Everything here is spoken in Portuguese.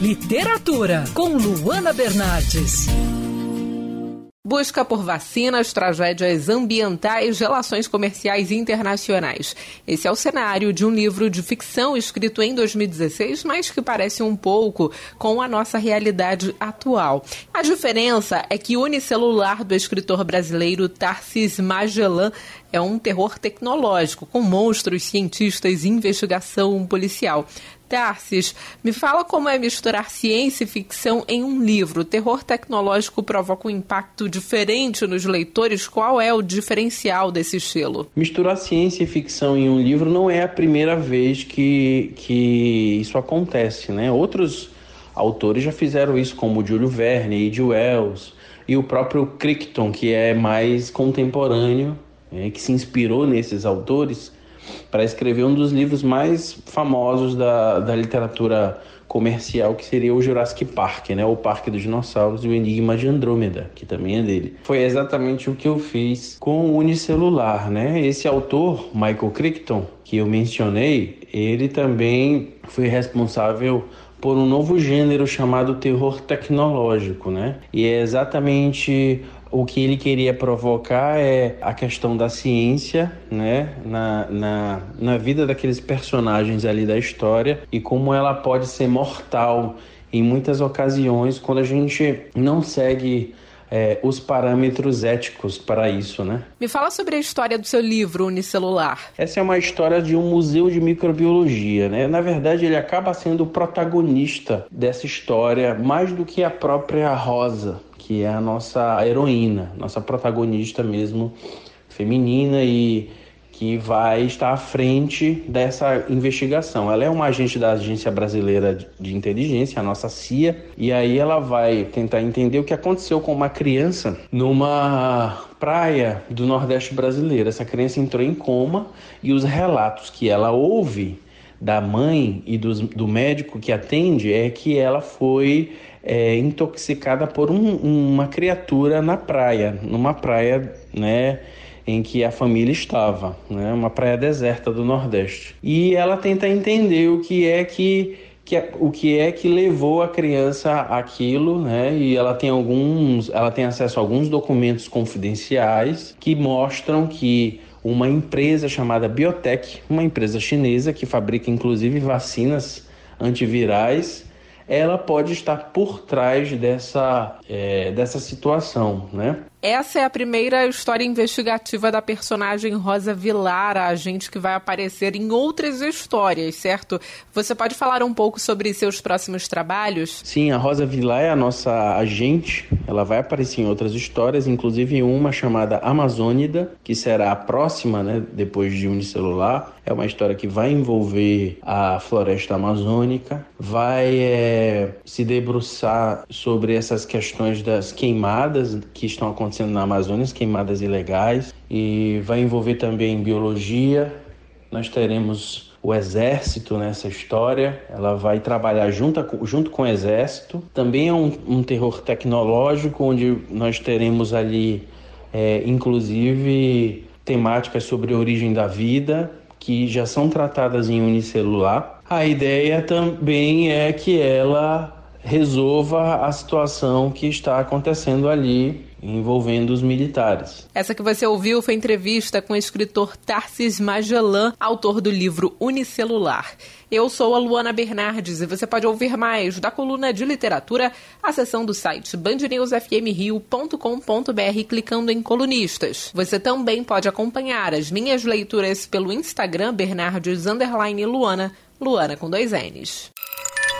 Literatura com Luana Bernardes. Busca por vacinas, tragédias ambientais, relações comerciais internacionais. Esse é o cenário de um livro de ficção escrito em 2016, mas que parece um pouco com a nossa realidade atual. A diferença é que Unicelular, do escritor brasileiro Tarcis Magellan, é um terror tecnológico, com monstros, cientistas e investigação policial. Tarsis, me fala como é misturar ciência e ficção em um livro. O terror tecnológico provoca um impacto diferente nos leitores. Qual é o diferencial desse estilo? Misturar ciência e ficção em um livro não é a primeira vez que, que isso acontece, né? Outros autores já fizeram isso, como Júlio Verne, E.G. Wells e o próprio Crichton, que é mais contemporâneo é, que se inspirou nesses autores para escrever um dos livros mais famosos da, da literatura comercial, que seria o Jurassic Park, né? O Parque dos Dinossauros e o Enigma de Andrômeda, que também é dele. Foi exatamente o que eu fiz com o Unicelular, né? Esse autor, Michael Crichton, que eu mencionei, ele também foi responsável por um novo gênero chamado terror tecnológico, né? E é exatamente o que ele queria provocar é a questão da ciência, né, na, na, na vida daqueles personagens ali da história e como ela pode ser mortal em muitas ocasiões quando a gente não segue é, os parâmetros éticos para isso, né? Me fala sobre a história do seu livro Unicelular. Essa é uma história de um museu de microbiologia, né? Na verdade, ele acaba sendo o protagonista dessa história mais do que a própria Rosa, que é a nossa heroína, nossa protagonista mesmo feminina e que vai estar à frente dessa investigação. Ela é uma agente da Agência Brasileira de Inteligência, a nossa CIA, e aí ela vai tentar entender o que aconteceu com uma criança numa praia do Nordeste brasileiro. Essa criança entrou em coma e os relatos que ela ouve da mãe e do, do médico que atende é que ela foi é, intoxicada por um, uma criatura na praia, numa praia, né? Em que a família estava, né? uma praia deserta do Nordeste. E ela tenta entender o que é que, que o que é que levou a criança àquilo, né? E ela tem alguns, ela tem acesso a alguns documentos confidenciais que mostram que uma empresa chamada Biotech, uma empresa chinesa que fabrica inclusive vacinas antivirais, ela pode estar por trás dessa, é, dessa situação, né? Essa é a primeira história investigativa da personagem Rosa Vilar, a agente que vai aparecer em outras histórias, certo? Você pode falar um pouco sobre seus próximos trabalhos? Sim, a Rosa Vilar é a nossa agente. Ela vai aparecer em outras histórias, inclusive uma chamada Amazônida, que será a próxima, né, depois de Unicelular. É uma história que vai envolver a floresta amazônica, vai é, se debruçar sobre essas questões das queimadas que estão acontecendo acontecendo na Amazônia, queimadas ilegais, e vai envolver também biologia. Nós teremos o exército nessa história, ela vai trabalhar junto, junto com o exército. Também é um, um terror tecnológico, onde nós teremos ali, é, inclusive, temáticas sobre a origem da vida, que já são tratadas em unicelular. A ideia também é que ela resolva a situação que está acontecendo ali envolvendo os militares. Essa que você ouviu foi entrevista com o escritor Tarsis Magellan, autor do livro Unicelular. Eu sou a Luana Bernardes e você pode ouvir mais da coluna de literatura acessando do site bandnewsfmrio.com.br clicando em colunistas. Você também pode acompanhar as minhas leituras pelo Instagram Bernardes Luana, Luana com dois N's.